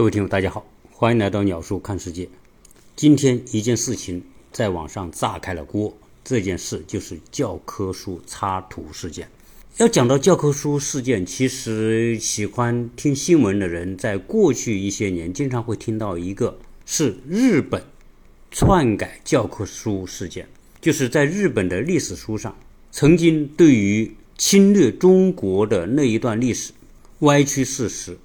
各位听友，大家好，欢迎来到鸟叔看世界。今天一件事情在网上炸开了锅，这件事就是教科书插图事件。要讲到教科书事件，其实喜欢听新闻的人，在过去一些年经常会听到一个是日本篡改教科书事件，就是在日本的历史书上，曾经对于侵略中国的那一段历史歪曲事实。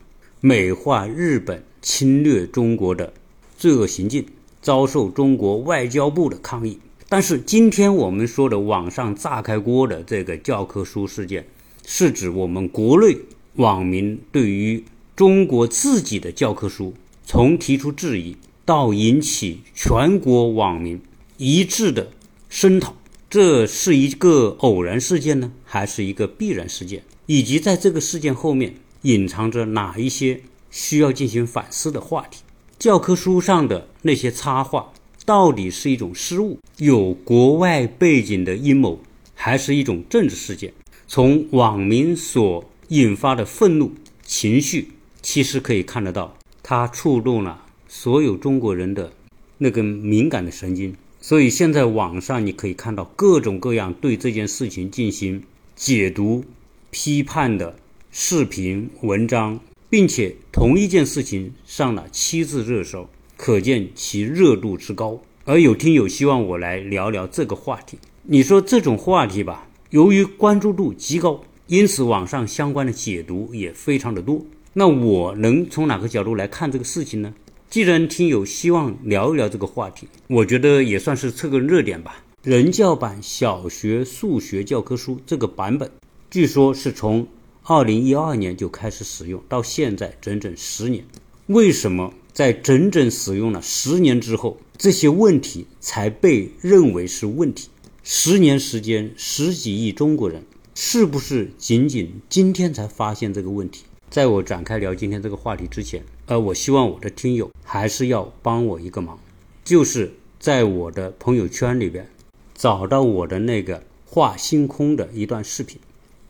美化日本侵略中国的罪恶行径，遭受中国外交部的抗议。但是今天我们说的网上炸开锅的这个教科书事件，是指我们国内网民对于中国自己的教科书从提出质疑到引起全国网民一致的声讨，这是一个偶然事件呢，还是一个必然事件？以及在这个事件后面。隐藏着哪一些需要进行反思的话题？教科书上的那些插画到底是一种失误，有国外背景的阴谋，还是一种政治事件？从网民所引发的愤怒情绪，其实可以看得到，它触动了所有中国人的那根敏感的神经。所以现在网上你可以看到各种各样对这件事情进行解读、批判的。视频文章，并且同一件事情上了七次热搜，可见其热度之高。而有听友希望我来聊聊这个话题，你说这种话题吧，由于关注度极高，因此网上相关的解读也非常的多。那我能从哪个角度来看这个事情呢？既然听友希望聊一聊这个话题，我觉得也算是蹭个热点吧。人教版小学数学教科书这个版本，据说是从。二零一二年就开始使用，到现在整整十年。为什么在整整使用了十年之后，这些问题才被认为是问题？十年时间，十几亿中国人，是不是仅仅今天才发现这个问题？在我展开聊今天这个话题之前，呃，我希望我的听友还是要帮我一个忙，就是在我的朋友圈里边找到我的那个画星空的一段视频，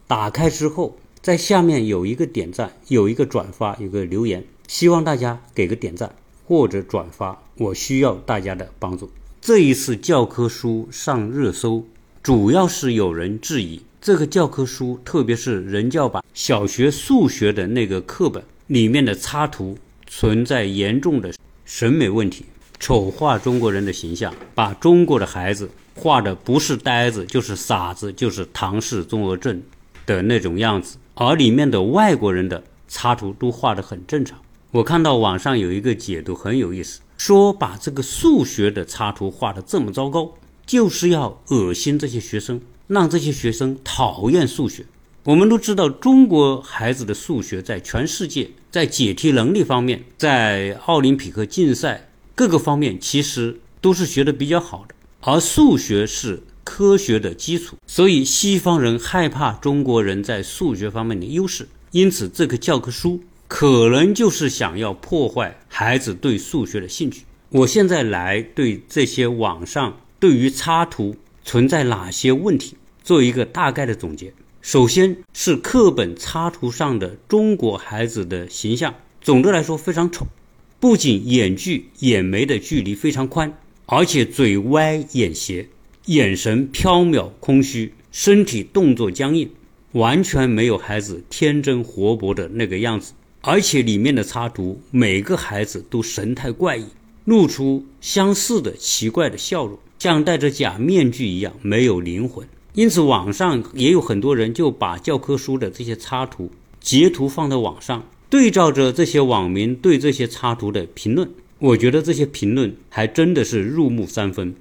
打开之后。在下面有一个点赞，有一个转发，有个留言，希望大家给个点赞或者转发，我需要大家的帮助。这一次教科书上热搜，主要是有人质疑这个教科书，特别是人教版小学数学的那个课本里面的插图存在严重的审美问题，丑化中国人的形象，把中国的孩子画的不是呆子就是傻子，就是唐氏综合症的那种样子。而里面的外国人的插图都画得很正常。我看到网上有一个解读很有意思，说把这个数学的插图画得这么糟糕，就是要恶心这些学生，让这些学生讨厌数学。我们都知道，中国孩子的数学在全世界在解题能力方面，在奥林匹克竞赛各个方面其实都是学得比较好的，而数学是。科学的基础，所以西方人害怕中国人在数学方面的优势，因此这个教科书可能就是想要破坏孩子对数学的兴趣。我现在来对这些网上对于插图存在哪些问题做一个大概的总结。首先是课本插图上的中国孩子的形象，总的来说非常丑，不仅眼距眼眉的距离非常宽，而且嘴歪眼斜。眼神飘渺空虚，身体动作僵硬，完全没有孩子天真活泼的那个样子。而且里面的插图，每个孩子都神态怪异，露出相似的奇怪的笑容，像戴着假面具一样，没有灵魂。因此，网上也有很多人就把教科书的这些插图截图放到网上，对照着这些网民对这些插图的评论，我觉得这些评论还真的是入木三分。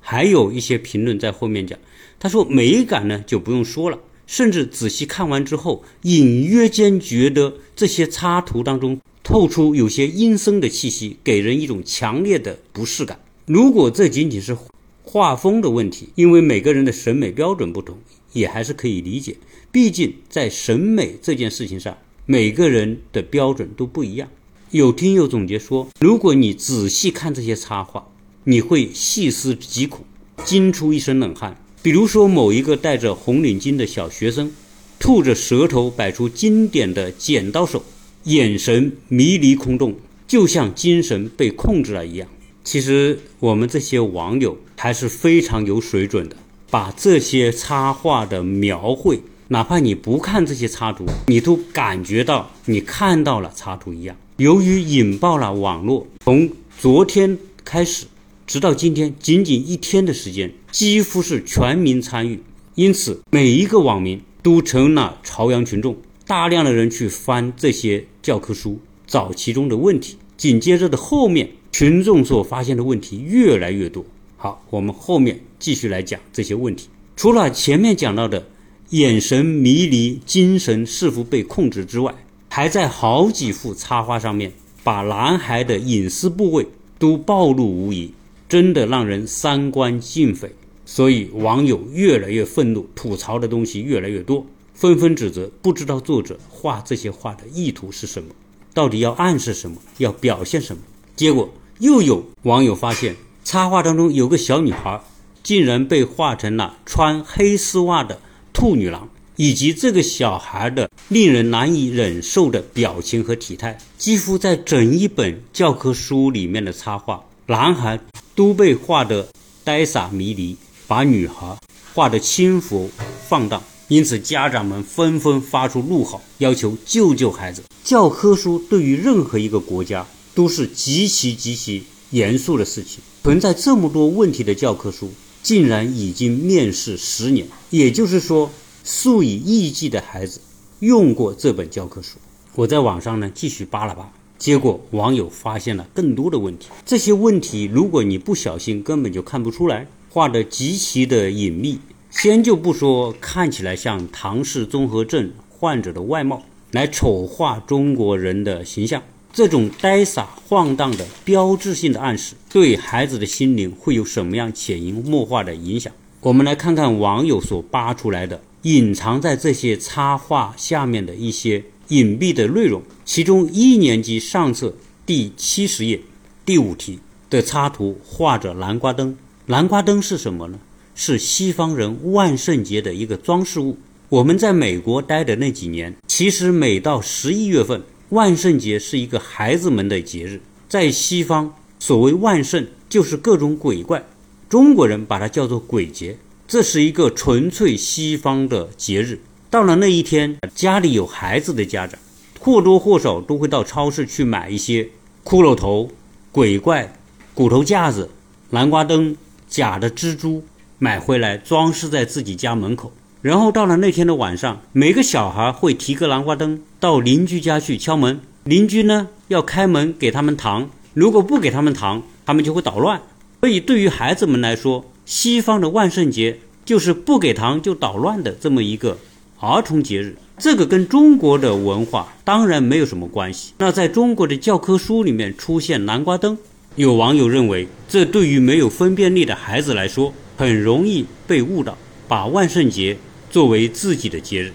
还有一些评论在后面讲，他说美感呢就不用说了，甚至仔细看完之后，隐约间觉得这些插图当中透出有些阴森的气息，给人一种强烈的不适感。如果这仅仅是画风的问题，因为每个人的审美标准不同，也还是可以理解。毕竟在审美这件事情上，每个人的标准都不一样。有听友总结说，如果你仔细看这些插画。你会细思极恐，惊出一身冷汗。比如说，某一个戴着红领巾的小学生，吐着舌头，摆出经典的剪刀手，眼神迷离空洞，就像精神被控制了一样。其实我们这些网友还是非常有水准的，把这些插画的描绘，哪怕你不看这些插图，你都感觉到你看到了插图一样。由于引爆了网络，从昨天开始，直到今天，仅仅一天的时间，几乎是全民参与，因此每一个网民都成了朝阳群众，大量的人去翻这些教科书，找其中的问题。紧接着的后面，群众所发现的问题越来越多。好，我们后面继续来讲这些问题。除了前面讲到的眼神迷离、精神是否被控制之外，还在好几幅插画上面把男孩的隐私部位都暴露无遗，真的让人三观尽毁。所以网友越来越愤怒，吐槽的东西越来越多，纷纷指责，不知道作者画这些画的意图是什么。到底要暗示什么？要表现什么？结果又有网友发现，插画当中有个小女孩，竟然被画成了穿黑丝袜的兔女郎，以及这个小孩的令人难以忍受的表情和体态，几乎在整一本教科书里面的插画，男孩都被画得呆傻迷离，把女孩画得轻浮放荡。因此，家长们纷纷发出怒吼，要求救救孩子。教科书对于任何一个国家都是极其极其严肃的事情。存在这么多问题的教科书，竟然已经面世十年，也就是说，数以亿计的孩子用过这本教科书。我在网上呢继续扒了扒，结果网友发现了更多的问题。这些问题，如果你不小心，根本就看不出来，画的极其的隐秘。先就不说看起来像唐氏综合症患者的外貌，来丑化中国人的形象，这种呆傻晃荡的标志性的暗示，对孩子的心灵会有什么样潜移默化的影响？我们来看看网友所扒出来的，隐藏在这些插画下面的一些隐蔽的内容。其中一年级上册第七十页第五题的插图画着南瓜灯，南瓜灯是什么呢？是西方人万圣节的一个装饰物。我们在美国待的那几年，其实每到十一月份，万圣节是一个孩子们的节日。在西方，所谓万圣就是各种鬼怪，中国人把它叫做鬼节。这是一个纯粹西方的节日。到了那一天，家里有孩子的家长，或多或少都会到超市去买一些骷髅头、鬼怪、骨头架子、南瓜灯、假的蜘蛛。买回来装饰在自己家门口，然后到了那天的晚上，每个小孩会提个南瓜灯到邻居家去敲门，邻居呢要开门给他们糖，如果不给他们糖，他们就会捣乱。所以对于孩子们来说，西方的万圣节就是不给糖就捣乱的这么一个儿童节日，这个跟中国的文化当然没有什么关系。那在中国的教科书里面出现南瓜灯，有网友认为，这对于没有分辨力的孩子来说。很容易被误导，把万圣节作为自己的节日。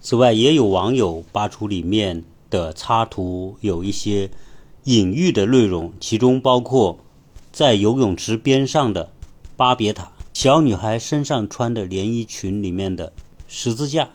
此外，也有网友扒出里面的插图有一些隐喻的内容，其中包括在游泳池边上的巴别塔、小女孩身上穿的连衣裙里面的十字架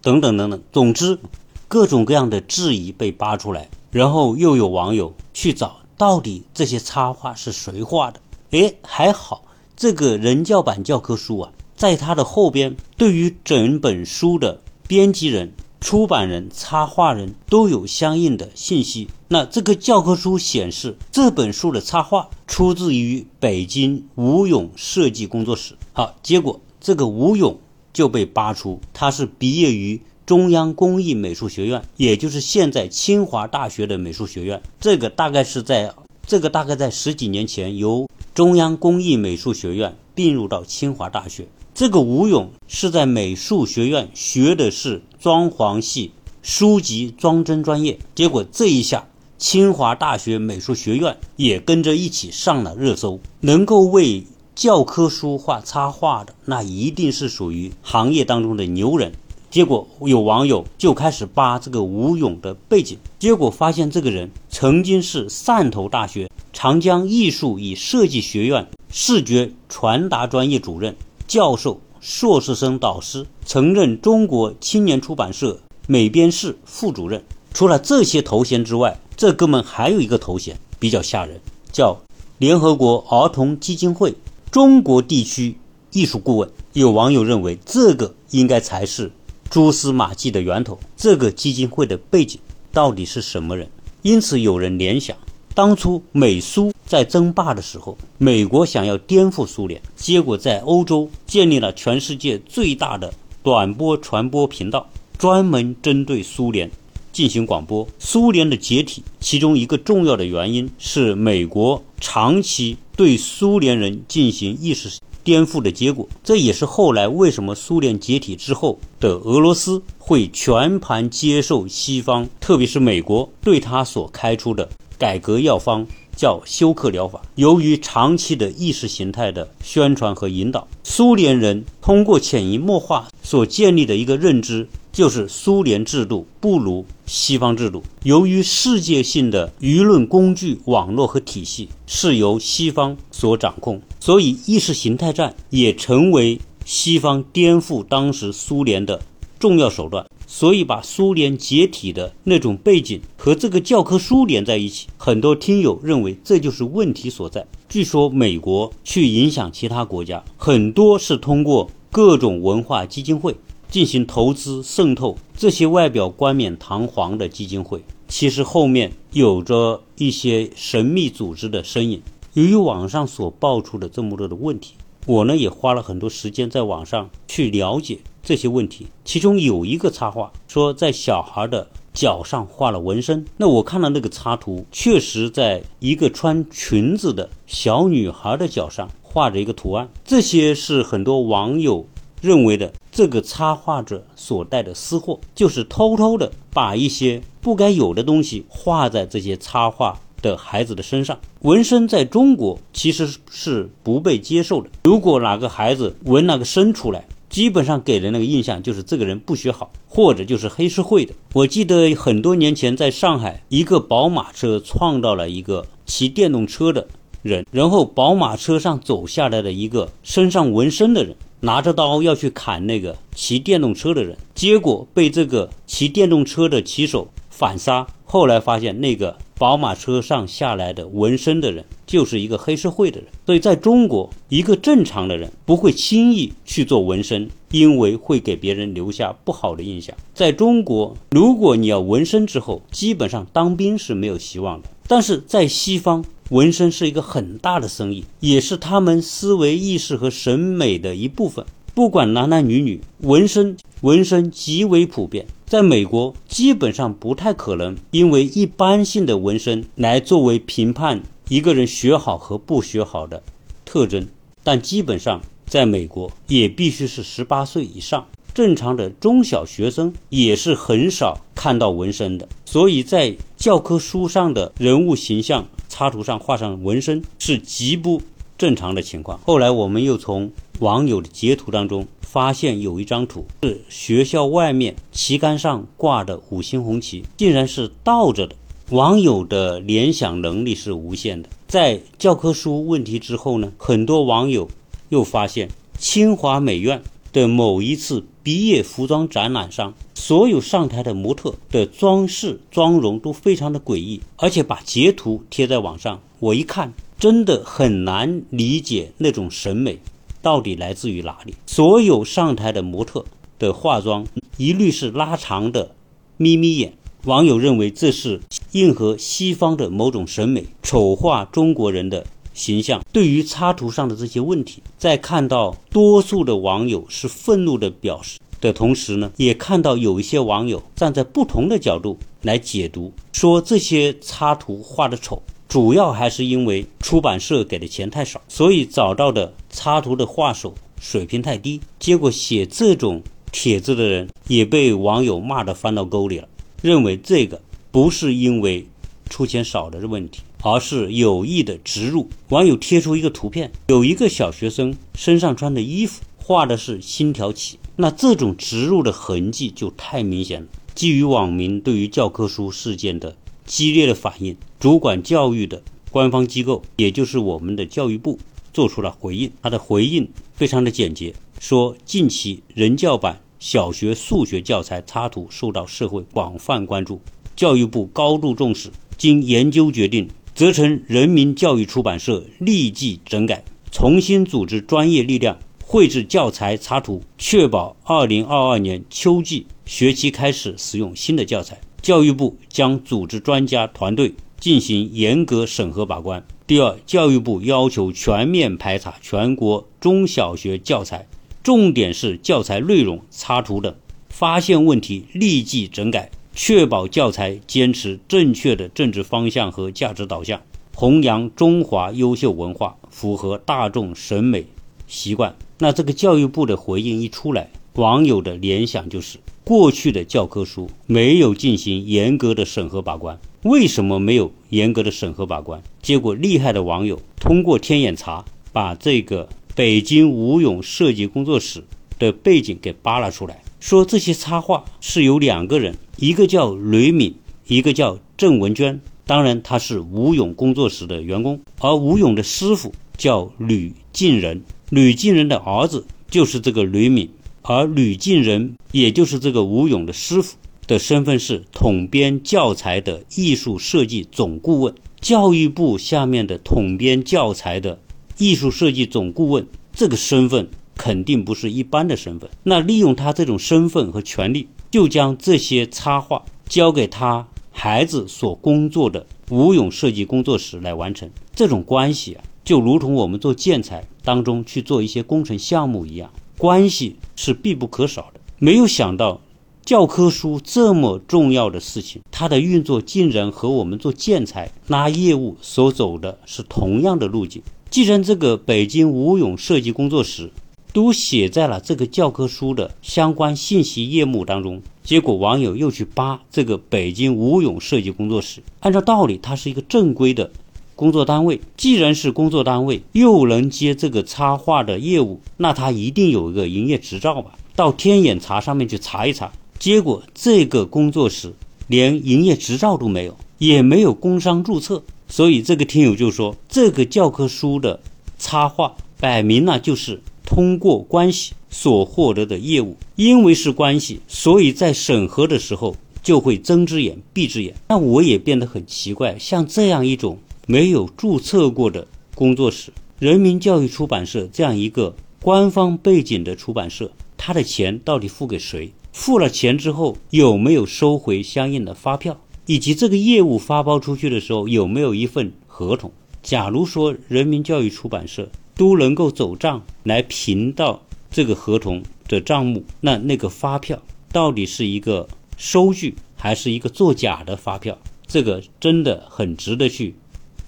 等等等等。总之，各种各样的质疑被扒出来，然后又有网友去找到底这些插画是谁画的？诶，还好。这个人教版教科书啊，在它的后边，对于整本书的编辑人、出版人、插画人都有相应的信息。那这个教科书显示，这本书的插画出自于北京吴勇设计工作室。好，结果这个吴勇就被扒出，他是毕业于中央工艺美术学院，也就是现在清华大学的美术学院。这个大概是在，这个大概在十几年前由。中央工艺美术学院并入到清华大学。这个吴勇是在美术学院学的是装潢系书籍装帧专业，结果这一下清华大学美术学院也跟着一起上了热搜。能够为教科书画插画的，那一定是属于行业当中的牛人。结果有网友就开始扒这个吴勇的背景，结果发现这个人曾经是汕头大学长江艺术与设计学院视觉传达专业主任、教授、硕士生导师，曾任中国青年出版社美编室副主任。除了这些头衔之外，这哥们还有一个头衔比较吓人，叫联合国儿童基金会中国地区艺术顾问。有网友认为，这个应该才是蛛丝马迹的源头。这个基金会的背景到底是什么人？因此，有人联想，当初美苏在争霸的时候，美国想要颠覆苏联，结果在欧洲建立了全世界最大的短波传播频道，专门针对苏联进行广播。苏联的解体，其中一个重要的原因是美国长期对苏联人进行意识。颠覆的结果，这也是后来为什么苏联解体之后的俄罗斯会全盘接受西方，特别是美国对他所开出的改革药方，叫休克疗法。由于长期的意识形态的宣传和引导，苏联人通过潜移默化所建立的一个认知。就是苏联制度不如西方制度。由于世界性的舆论工具网络和体系是由西方所掌控，所以意识形态战也成为西方颠覆当时苏联的重要手段。所以，把苏联解体的那种背景和这个教科书连在一起，很多听友认为这就是问题所在。据说，美国去影响其他国家，很多是通过各种文化基金会。进行投资渗透，这些外表冠冕堂皇的基金会，其实后面有着一些神秘组织的身影。由于网上所爆出的这么多的问题，我呢也花了很多时间在网上去了解这些问题。其中有一个插画说，在小孩的脚上画了纹身。那我看到那个插图，确实在一个穿裙子的小女孩的脚上画着一个图案。这些是很多网友。认为的这个插画者所带的私货，就是偷偷的把一些不该有的东西画在这些插画的孩子的身上。纹身在中国其实是不被接受的。如果哪个孩子纹那个身出来，基本上给人那个印象就是这个人不学好，或者就是黑社会的。我记得很多年前在上海，一个宝马车撞到了一个骑电动车的人，然后宝马车上走下来的一个身上纹身的人。拿着刀要去砍那个骑电动车的人，结果被这个骑电动车的骑手反杀。后来发现那个宝马车上下来的纹身的人就是一个黑社会的人。所以在中国，一个正常的人不会轻易去做纹身，因为会给别人留下不好的印象。在中国，如果你要纹身之后，基本上当兵是没有希望的。但是在西方，纹身是一个很大的生意，也是他们思维意识和审美的一部分。不管男男女女，纹身纹身极为普遍。在美国，基本上不太可能因为一般性的纹身来作为评判一个人学好和不学好的特征。但基本上，在美国也必须是十八岁以上。正常的中小学生也是很少看到纹身的。所以在教科书上的人物形象。插图上画上纹身是极不正常的情况。后来我们又从网友的截图当中发现有一张图是学校外面旗杆上挂的五星红旗，竟然是倒着的。网友的联想能力是无限的。在教科书问题之后呢，很多网友又发现清华美院的某一次毕业服装展览上。所有上台的模特的装饰妆容都非常的诡异，而且把截图贴在网上，我一看，真的很难理解那种审美到底来自于哪里。所有上台的模特的化妆一律是拉长的眯眯眼，网友认为这是应和西方的某种审美，丑化中国人的形象。对于插图上的这些问题，在看到多数的网友是愤怒的表示。的同时呢，也看到有一些网友站在不同的角度来解读，说这些插图画的丑，主要还是因为出版社给的钱太少，所以找到的插图的画手水平太低。结果写这种帖子的人也被网友骂得翻到沟里了，认为这个不是因为出钱少的问题，而是有意的植入。网友贴出一个图片，有一个小学生身上穿的衣服画的是星条旗。那这种植入的痕迹就太明显了。基于网民对于教科书事件的激烈的反应，主管教育的官方机构，也就是我们的教育部，做出了回应。他的回应非常的简洁，说近期人教版小学数学教材插图受到社会广泛关注，教育部高度重视，经研究决定，责成人民教育出版社立即整改，重新组织专业力量，绘制教材插图，确保二零二二年秋季学期开始使用新的教材。教育部将组织专家团队进行严格审核把关。第二，教育部要求全面排查全国中小学教材，重点是教材内容、插图等，发现问题立即整改。确保教材坚持正确的政治方向和价值导向，弘扬中华优秀文化，符合大众审美习惯。那这个教育部的回应一出来，网友的联想就是：过去的教科书没有进行严格的审核把关。为什么没有严格的审核把关？结果厉害的网友通过天眼查，把这个北京吴勇设计工作室的背景给扒拉出来。说这些插画是由两个人，一个叫雷敏，一个叫郑文娟。当然，他是吴勇工作室的员工。而吴勇的师傅叫吕敬仁，吕敬仁的儿子就是这个雷敏，而吕敬仁也就是这个吴勇的师傅的身份是统编教材的艺术设计总顾问。教育部下面的统编教材的艺术设计总顾问这个身份。肯定不是一般的身份。那利用他这种身份和权利，就将这些插画交给他孩子所工作的吴勇设计工作室来完成。这种关系啊，就如同我们做建材当中去做一些工程项目一样，关系是必不可少的。没有想到，教科书这么重要的事情，它的运作竟然和我们做建材拉业务所走的是同样的路径。既然这个北京吴勇设计工作室，都写在了这个教科书的相关信息页目当中。结果网友又去扒这个北京吴勇设计工作室。按照道理，它是一个正规的工作单位。既然是工作单位，又能接这个插画的业务，那他一定有一个营业执照吧？到天眼查上面去查一查，结果这个工作室连营业执照都没有，也没有工商注册。所以这个听友就说，这个教科书的插画摆明了就是。通过关系所获得的业务，因为是关系，所以在审核的时候就会睁只眼闭只眼。那我也变得很奇怪，像这样一种没有注册过的工作室，人民教育出版社这样一个官方背景的出版社，他的钱到底付给谁？付了钱之后有没有收回相应的发票？以及这个业务发包出去的时候有没有一份合同？假如说人民教育出版社。都能够走账来评到这个合同的账目，那那个发票到底是一个收据还是一个作假的发票？这个真的很值得去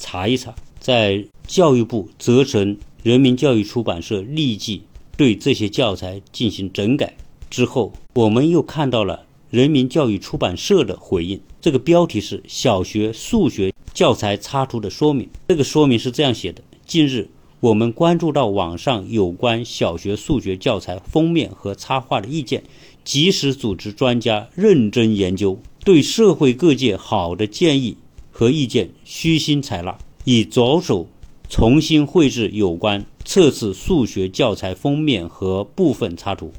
查一查。在教育部责成人民教育出版社立即对这些教材进行整改之后，我们又看到了人民教育出版社的回应。这个标题是“小学数学教材插图的说明”。这个说明是这样写的：近日。我们关注到网上有关小学数学教材封面和插画的意见，及时组织专家认真研究，对社会各界好的建议和意见虚心采纳，已着手重新绘制有关测试数学教材封面和部分插图，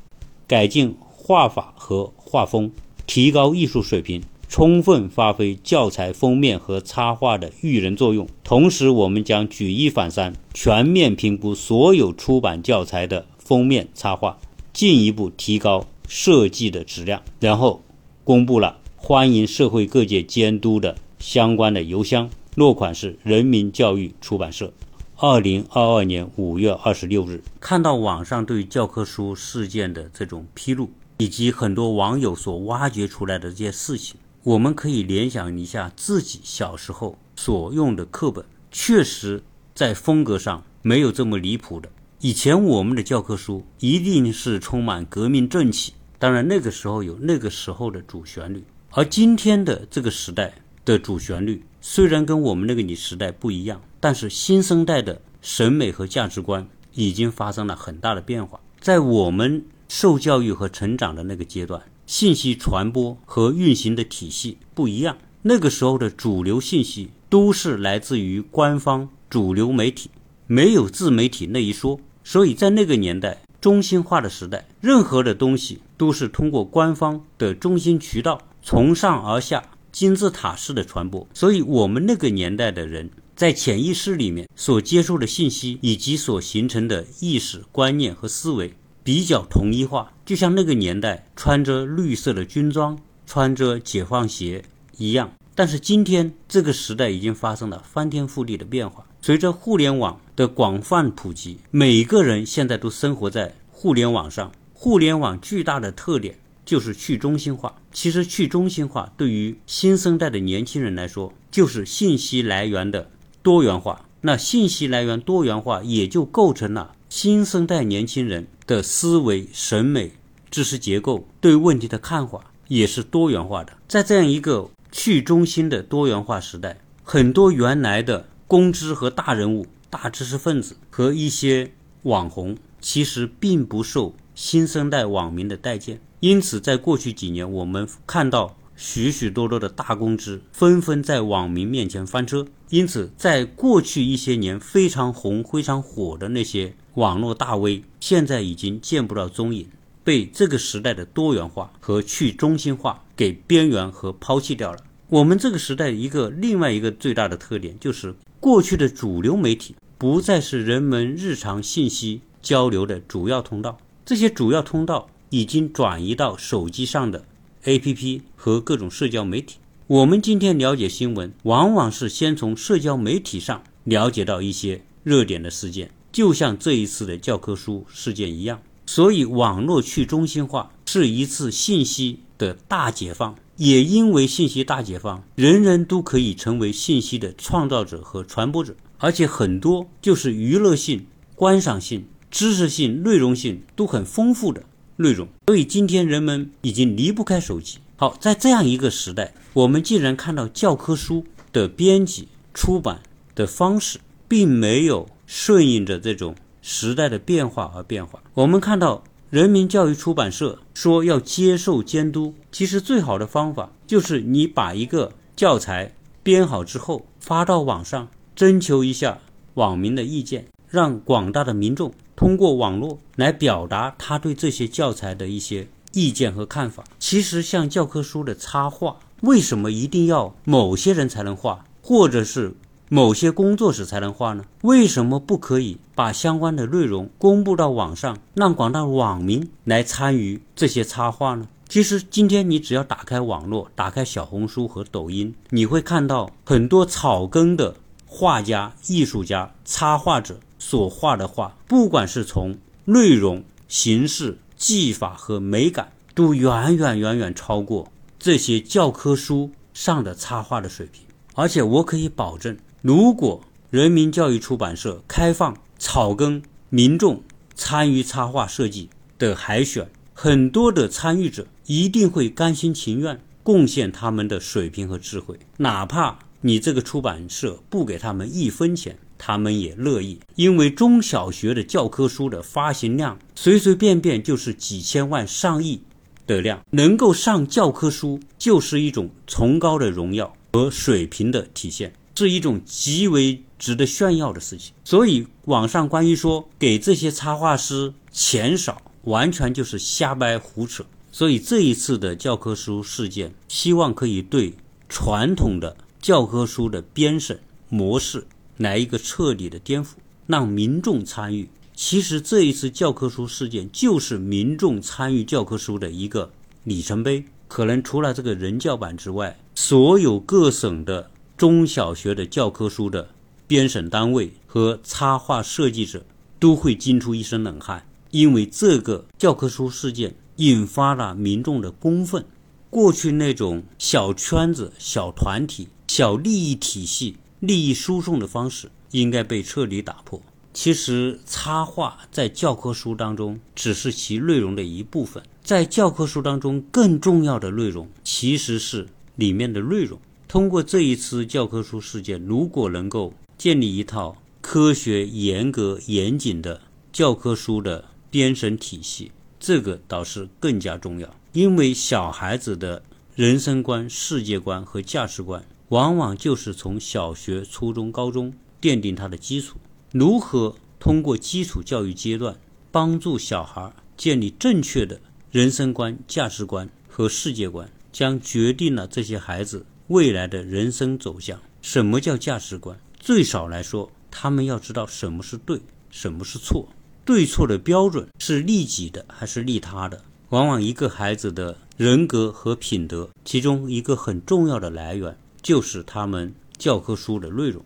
改进画法和画风，提高艺术水平。充分发挥教材封面和插画的育人作用。同时，我们将举一反三，全面评估所有出版教材的封面插画，进一步提高设计的质量。然后，公布了欢迎社会各界监督的相关的邮箱，落款是人民教育出版社。二零二二年五月二十六日，看到网上对教科书事件的这种披露，以及很多网友所挖掘出来的这些事情。我们可以联想一下自己小时候所用的课本，确实在风格上没有这么离谱的。以前我们的教科书一定是充满革命正气，当然那个时候有那个时候的主旋律。而今天的这个时代的主旋律虽然跟我们那个你时代不一样，但是新生代的审美和价值观已经发生了很大的变化。在我们受教育和成长的那个阶段。信息传播和运行的体系不一样。那个时候的主流信息都是来自于官方主流媒体，没有自媒体那一说。所以在那个年代，中心化的时代，任何的东西都是通过官方的中心渠道从上而下金字塔式的传播。所以，我们那个年代的人在潜意识里面所接受的信息，以及所形成的意识观念和思维比较统一化，就像那个年代穿着绿色的军装、穿着解放鞋一样。但是今天这个时代已经发生了翻天覆地的变化。随着互联网的广泛普及，每个人现在都生活在互联网上。互联网巨大的特点就是去中心化。其实，去中心化对于新生代的年轻人来说，就是信息来源的多元化。那信息来源多元化，也就构成了新生代年轻人的思维、审美、知识结构对问题的看法也是多元化的。在这样一个去中心的多元化时代，很多原来的公知和大人物、大知识分子和一些网红，其实并不受新生代网民的待见。因此，在过去几年，我们看到许许多多的大公知纷纷在网民面前翻车。因此，在过去一些年非常红、非常火的那些网络大 V，现在已经见不到踪影，被这个时代的多元化和去中心化给边缘和抛弃掉了。我们这个时代一个另外一个最大的特点，就是过去的主流媒体不再是人们日常信息交流的主要通道，这些主要通道已经转移到手机上的 APP 和各种社交媒体。我们今天了解新闻，往往是先从社交媒体上了解到一些热点的事件，就像这一次的教科书事件一样。所以，网络去中心化是一次信息的大解放。也因为信息大解放，人人都可以成为信息的创造者和传播者，而且很多就是娱乐性、观赏性、知识性、内容性都很丰富的内容。所以今天人们已经离不开手机。好，在这样一个时代，我们既然看到教科书的编辑、出版的方式，并没有顺应着这种时代的变化而变化，我们看到。人民教育出版社说要接受监督，其实最好的方法就是你把一个教材编好之后发到网上，征求一下网民的意见，让广大的民众通过网络来表达他对这些教材的一些意见和看法。其实像教科书的插画，为什么一定要某些人才能画，或者是？某些工作室才能画呢？为什么不可以把相关的内容公布到网上，让广大网民来参与这些插画呢？其实今天你只要打开网络，打开小红书和抖音，你会看到很多草根的画家、艺术家、插画者所画的画，不管是从内容、形式、技法和美感，都远远远远超过这些教科书上的插画的水平。而且我可以保证。如果人民教育出版社开放草根民众参与插画设计的海选，很多的参与者一定会甘心情愿贡献他们的水平和智慧，哪怕你这个出版社不给他们一分钱，他们也乐意。因为中小学的教科书的发行量随随便便就是几千万、上亿的量，能够上教科书就是一种崇高的荣耀和水平的体现。是一种极为值得炫耀的事情，所以网上关于说给这些插画师钱少，完全就是瞎掰胡扯。所以这一次的教科书事件，希望可以对传统的教科书的编审模式来一个彻底的颠覆，让民众参与。其实这一次教科书事件就是民众参与教科书的一个里程碑。可能除了这个人教版之外，所有各省的。中小学的教科书的编审单位和插画设计者都会惊出一身冷汗，因为这个教科书事件引发了民众的公愤。过去那种小圈子、小团体、小利益体系、利益输送的方式应该被彻底打破。其实，插画在教科书当中只是其内容的一部分，在教科书当中更重要的内容其实是里面的内容。通过这一次教科书事件，如果能够建立一套科学、严格、严谨的教科书的编审体系，这个倒是更加重要。因为小孩子的人生观、世界观和价值观，往往就是从小学、初中、高中奠定他的基础。如何通过基础教育阶段，帮助小孩建立正确的人生观、价值观和世界观，将决定了这些孩子。未来的人生走向。什么叫价值观？最少来说，他们要知道什么是对，什么是错。对错的标准是利己的还是利他的？往往一个孩子的人格和品德，其中一个很重要的来源就是他们教科书的内容。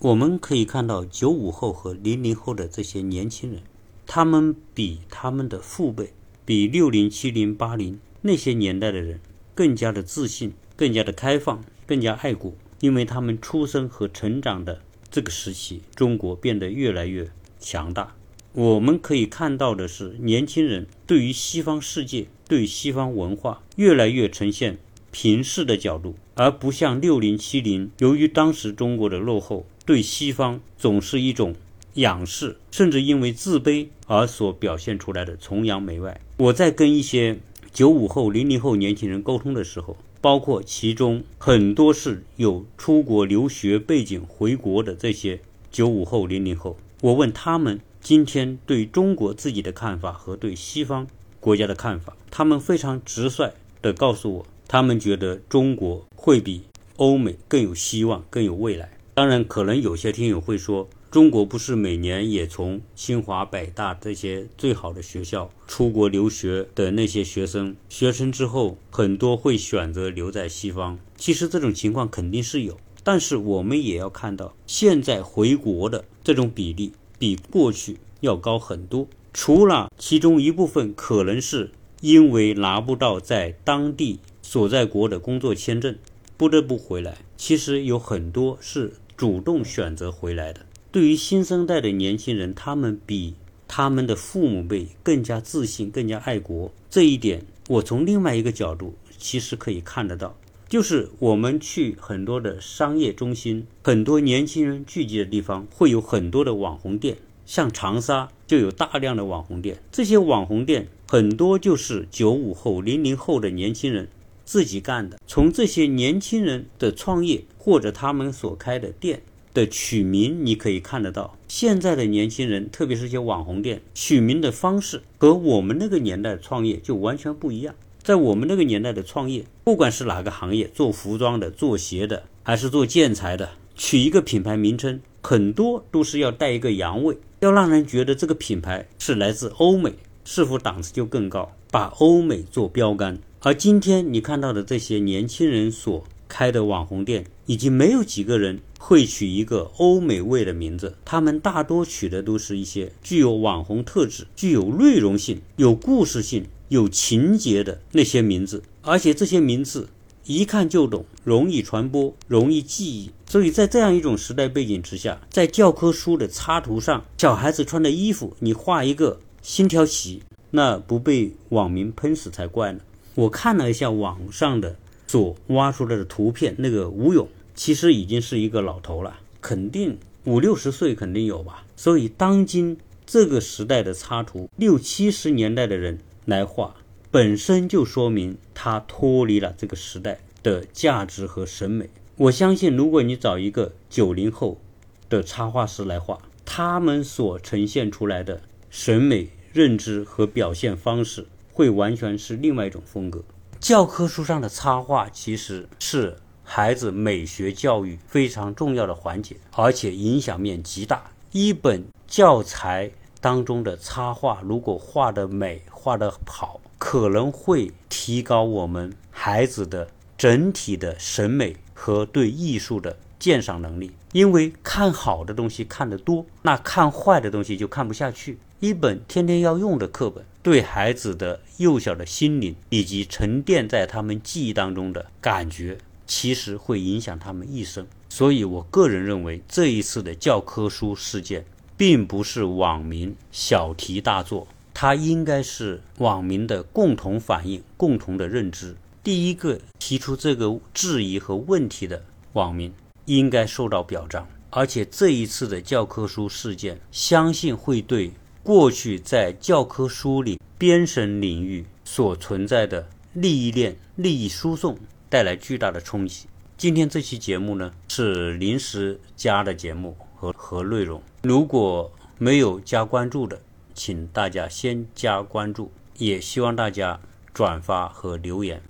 我们可以看到九五后和零零后的这些年轻人，他们比他们的父辈，比六零、七零、八零那些年代的人更加的自信，更加的开放，更加爱国，因为他们出生和成长的这个时期，中国变得越来越强大。我们可以看到的是，年轻人对于西方世界、对西方文化越来越呈现平视的角度，而不像六零、七零，由于当时中国的落后，对西方总是一种仰视，甚至因为自卑而所表现出来的崇洋媚外。我在跟一些九五后、零零后年轻人沟通的时候，包括其中很多是有出国留学背景回国的这些九五后、零零后，我问他们。今天对中国自己的看法和对西方国家的看法，他们非常直率地告诉我，他们觉得中国会比欧美更有希望、更有未来。当然，可能有些听友会说，中国不是每年也从清华、北大这些最好的学校出国留学的那些学生，学成之后很多会选择留在西方。其实这种情况肯定是有，但是我们也要看到，现在回国的这种比例。比过去要高很多，除了其中一部分可能是因为拿不到在当地所在国的工作签证，不得不回来。其实有很多是主动选择回来的。对于新生代的年轻人，他们比他们的父母辈更加自信、更加爱国。这一点，我从另外一个角度其实可以看得到，就是我们去很多的商业中心，很多年轻人聚集的地方，会有很多的网红店。像长沙就有大量的网红店，这些网红店很多就是九五后、零零后的年轻人自己干的。从这些年轻人的创业或者他们所开的店的取名，你可以看得到，现在的年轻人，特别是些网红店取名的方式和我们那个年代创业就完全不一样。在我们那个年代的创业，不管是哪个行业，做服装的、做鞋的，还是做建材的，取一个品牌名称，很多都是要带一个洋味。要让人觉得这个品牌是来自欧美，是否档次就更高？把欧美做标杆。而今天你看到的这些年轻人所开的网红店，已经没有几个人会取一个欧美味的名字，他们大多取的都是一些具有网红特质、具有内容性、有故事性、有情节的那些名字，而且这些名字。一看就懂，容易传播，容易记忆。所以在这样一种时代背景之下，在教科书的插图上，小孩子穿的衣服，你画一个星条旗，那不被网民喷死才怪呢。我看了一下网上的所挖出来的图片，那个吴勇其实已经是一个老头了，肯定五六十岁肯定有吧。所以当今这个时代的插图，六七十年代的人来画。本身就说明他脱离了这个时代的价值和审美。我相信，如果你找一个九零后的插画师来画，他们所呈现出来的审美认知和表现方式，会完全是另外一种风格。教科书上的插画其实是孩子美学教育非常重要的环节，而且影响面极大。一本教材当中的插画，如果画的美、画的好，可能会提高我们孩子的整体的审美和对艺术的鉴赏能力，因为看好的东西看得多，那看坏的东西就看不下去。一本天天要用的课本，对孩子的幼小的心灵以及沉淀在他们记忆当中的感觉，其实会影响他们一生。所以我个人认为，这一次的教科书事件，并不是网民小题大做。它应该是网民的共同反应、共同的认知。第一个提出这个质疑和问题的网民应该受到表彰，而且这一次的教科书事件，相信会对过去在教科书里编审领域所存在的利益链、利益输送带来巨大的冲击。今天这期节目呢，是临时加的节目和和内容，如果没有加关注的。请大家先加关注，也希望大家转发和留言。